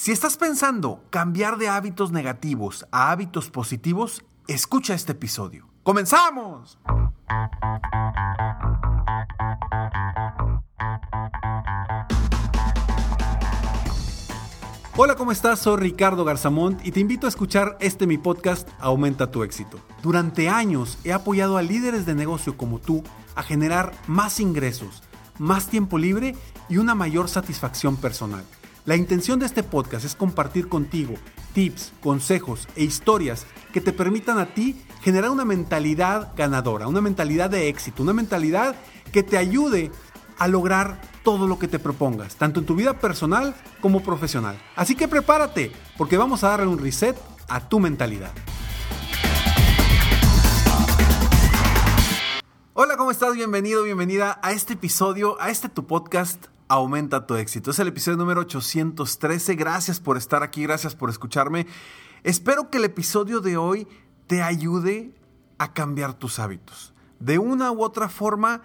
Si estás pensando cambiar de hábitos negativos a hábitos positivos, escucha este episodio. ¡Comenzamos! Hola, ¿cómo estás? Soy Ricardo Garzamont y te invito a escuchar este mi podcast Aumenta tu éxito. Durante años he apoyado a líderes de negocio como tú a generar más ingresos, más tiempo libre y una mayor satisfacción personal. La intención de este podcast es compartir contigo tips, consejos e historias que te permitan a ti generar una mentalidad ganadora, una mentalidad de éxito, una mentalidad que te ayude a lograr todo lo que te propongas, tanto en tu vida personal como profesional. Así que prepárate, porque vamos a darle un reset a tu mentalidad. Hola, ¿cómo estás? Bienvenido, bienvenida a este episodio, a este tu podcast Aumenta tu éxito. Es el episodio número 813. Gracias por estar aquí, gracias por escucharme. Espero que el episodio de hoy te ayude a cambiar tus hábitos. De una u otra forma,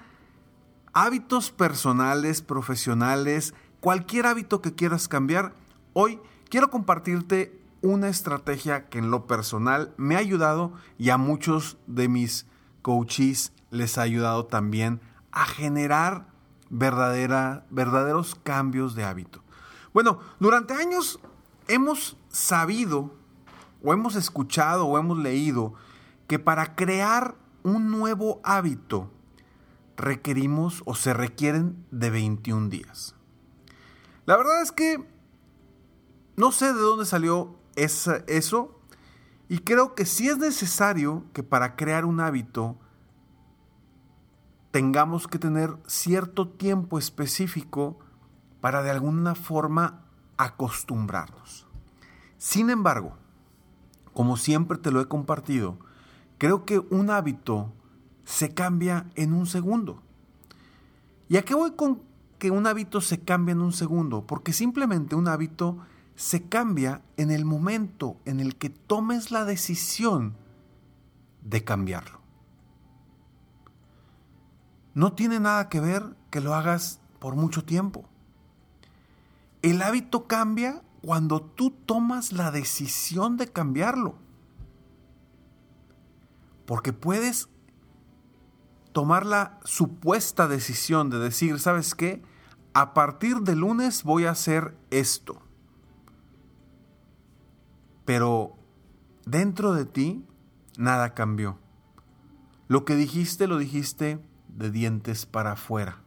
hábitos personales, profesionales, cualquier hábito que quieras cambiar, hoy quiero compartirte una estrategia que en lo personal me ha ayudado y a muchos de mis coaches les ha ayudado también a generar verdadera, verdaderos cambios de hábito. Bueno, durante años hemos sabido o hemos escuchado o hemos leído que para crear un nuevo hábito requerimos o se requieren de 21 días. La verdad es que no sé de dónde salió eso y creo que sí es necesario que para crear un hábito tengamos que tener cierto tiempo específico para de alguna forma acostumbrarnos. Sin embargo, como siempre te lo he compartido, creo que un hábito se cambia en un segundo. ¿Y a qué voy con que un hábito se cambia en un segundo? Porque simplemente un hábito se cambia en el momento en el que tomes la decisión de cambiarlo. No tiene nada que ver que lo hagas por mucho tiempo. El hábito cambia cuando tú tomas la decisión de cambiarlo. Porque puedes tomar la supuesta decisión de decir, ¿sabes qué? A partir de lunes voy a hacer esto. Pero dentro de ti nada cambió. Lo que dijiste lo dijiste de dientes para afuera.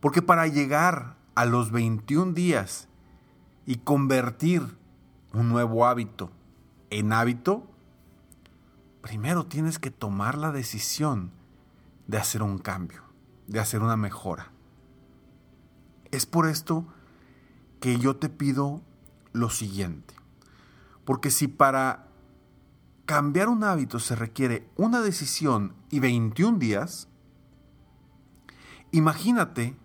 Porque para llegar a los 21 días y convertir un nuevo hábito en hábito, primero tienes que tomar la decisión de hacer un cambio, de hacer una mejora. Es por esto que yo te pido lo siguiente. Porque si para cambiar un hábito se requiere una decisión y 21 días, Imagínate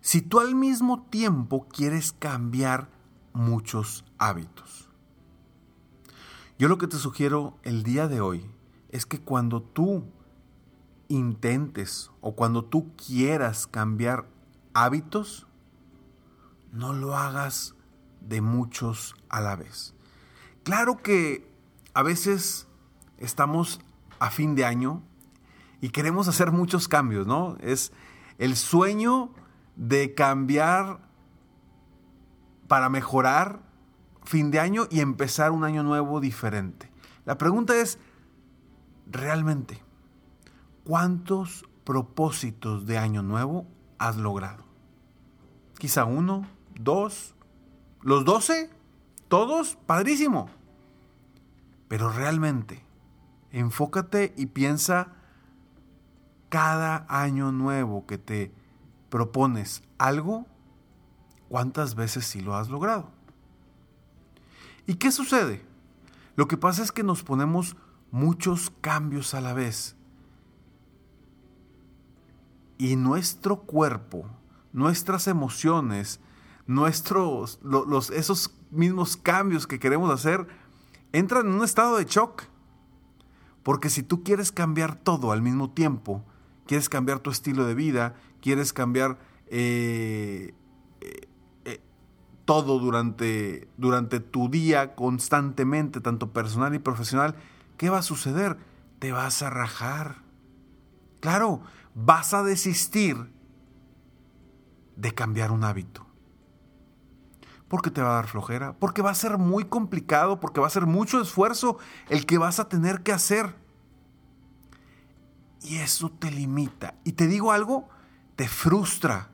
si tú al mismo tiempo quieres cambiar muchos hábitos. Yo lo que te sugiero el día de hoy es que cuando tú intentes o cuando tú quieras cambiar hábitos, no lo hagas de muchos a la vez. Claro que a veces estamos a fin de año y queremos hacer muchos cambios, ¿no? Es, el sueño de cambiar para mejorar fin de año y empezar un año nuevo diferente. La pregunta es, realmente, ¿cuántos propósitos de año nuevo has logrado? Quizá uno, dos, los doce, todos, padrísimo. Pero realmente, enfócate y piensa cada año nuevo que te propones algo, ¿cuántas veces sí lo has logrado? ¿Y qué sucede? Lo que pasa es que nos ponemos muchos cambios a la vez. Y nuestro cuerpo, nuestras emociones, nuestros, los, esos mismos cambios que queremos hacer, entran en un estado de shock. Porque si tú quieres cambiar todo al mismo tiempo, quieres cambiar tu estilo de vida, quieres cambiar eh, eh, eh, todo durante, durante tu día constantemente, tanto personal y profesional, ¿qué va a suceder? Te vas a rajar. Claro, vas a desistir de cambiar un hábito. Porque te va a dar flojera, porque va a ser muy complicado, porque va a ser mucho esfuerzo el que vas a tener que hacer. Y eso te limita. Y te digo algo, te frustra.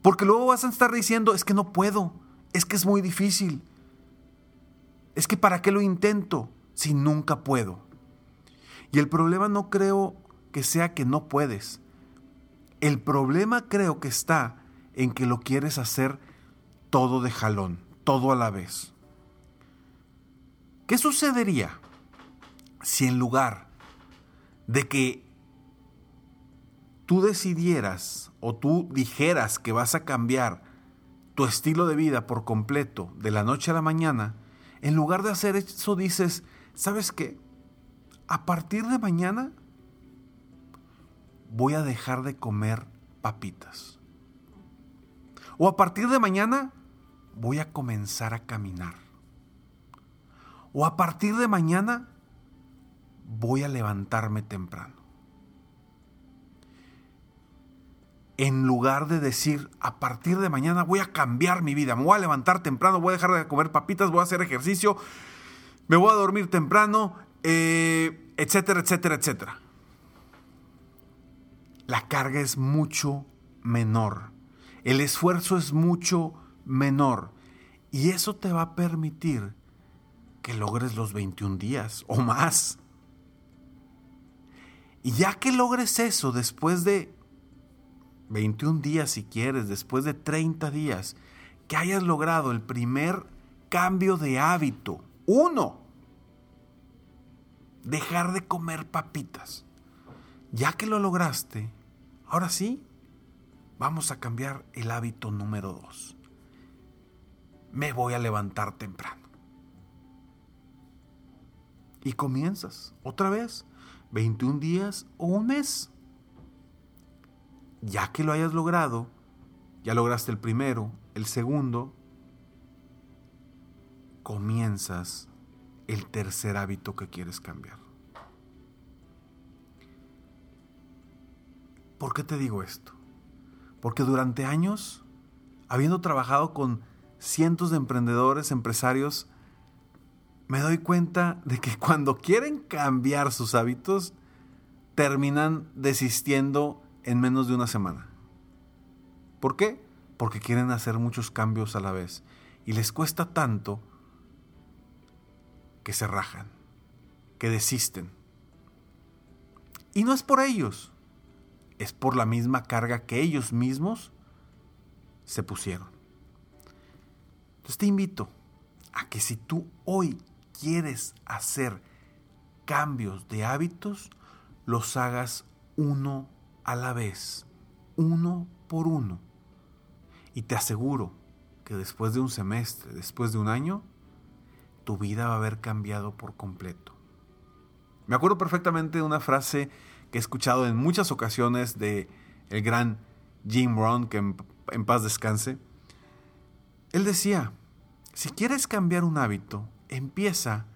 Porque luego vas a estar diciendo, es que no puedo, es que es muy difícil. Es que para qué lo intento si nunca puedo. Y el problema no creo que sea que no puedes. El problema creo que está en que lo quieres hacer todo de jalón, todo a la vez. ¿Qué sucedería si en lugar de que tú decidieras o tú dijeras que vas a cambiar tu estilo de vida por completo de la noche a la mañana, en lugar de hacer eso dices, ¿sabes qué? A partir de mañana voy a dejar de comer papitas. O a partir de mañana voy a comenzar a caminar. O a partir de mañana voy a levantarme temprano. En lugar de decir, a partir de mañana voy a cambiar mi vida, me voy a levantar temprano, voy a dejar de comer papitas, voy a hacer ejercicio, me voy a dormir temprano, eh, etcétera, etcétera, etcétera. La carga es mucho menor, el esfuerzo es mucho menor y eso te va a permitir que logres los 21 días o más. Y ya que logres eso después de 21 días si quieres, después de 30 días, que hayas logrado el primer cambio de hábito. Uno, dejar de comer papitas. Ya que lo lograste, ahora sí, vamos a cambiar el hábito número dos. Me voy a levantar temprano. Y comienzas otra vez, 21 días o un mes ya que lo hayas logrado, ya lograste el primero, el segundo, comienzas el tercer hábito que quieres cambiar. ¿Por qué te digo esto? Porque durante años, habiendo trabajado con cientos de emprendedores, empresarios, me doy cuenta de que cuando quieren cambiar sus hábitos, terminan desistiendo en menos de una semana. ¿Por qué? Porque quieren hacer muchos cambios a la vez y les cuesta tanto que se rajan, que desisten. Y no es por ellos, es por la misma carga que ellos mismos se pusieron. Entonces te invito a que si tú hoy quieres hacer cambios de hábitos, los hagas uno a la vez, uno por uno. Y te aseguro que después de un semestre, después de un año, tu vida va a haber cambiado por completo. Me acuerdo perfectamente de una frase que he escuchado en muchas ocasiones de el gran Jim Rohn, que en, en paz descanse. Él decía, si quieres cambiar un hábito, empieza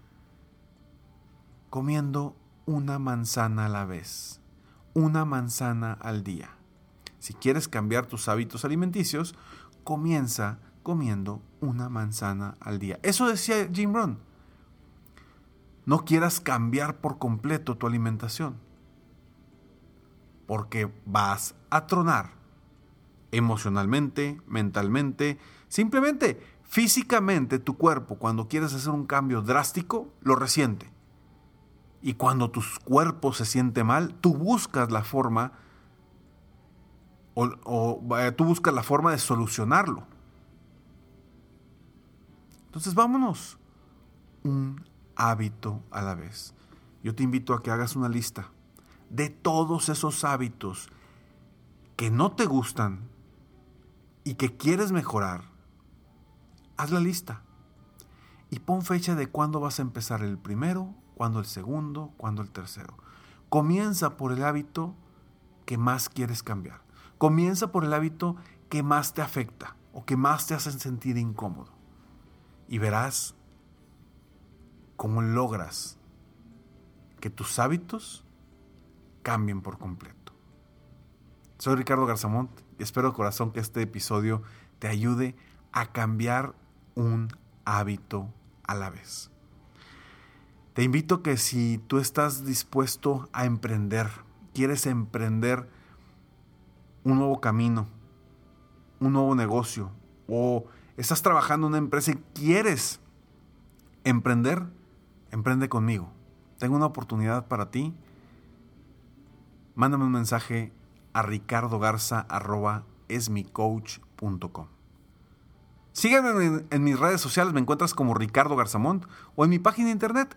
comiendo una manzana a la vez una manzana al día. Si quieres cambiar tus hábitos alimenticios, comienza comiendo una manzana al día. Eso decía Jim Rohn. No quieras cambiar por completo tu alimentación, porque vas a tronar emocionalmente, mentalmente, simplemente físicamente tu cuerpo cuando quieres hacer un cambio drástico lo resiente. Y cuando tu cuerpo se siente mal, tú buscas la forma o, tú buscas la forma de solucionarlo. Entonces vámonos un hábito a la vez. Yo te invito a que hagas una lista de todos esos hábitos que no te gustan y que quieres mejorar. Haz la lista y pon fecha de cuándo vas a empezar el primero, cuándo el segundo, cuándo el tercero. Comienza por el hábito que más quieres cambiar. Comienza por el hábito que más te afecta o que más te hace sentir incómodo. Y verás cómo logras que tus hábitos cambien por completo. Soy Ricardo Garzamont y espero de corazón que este episodio te ayude a cambiar un hábito a la vez. Te invito que si tú estás dispuesto a emprender, quieres emprender un nuevo camino, un nuevo negocio, o estás trabajando en una empresa y quieres emprender, emprende conmigo. Tengo una oportunidad para ti. Mándame un mensaje a ricardogarza.esmicoach.com. Sígueme en, mis redes sociales, me encuentras como Ricardo Garzamont o en mi página de internet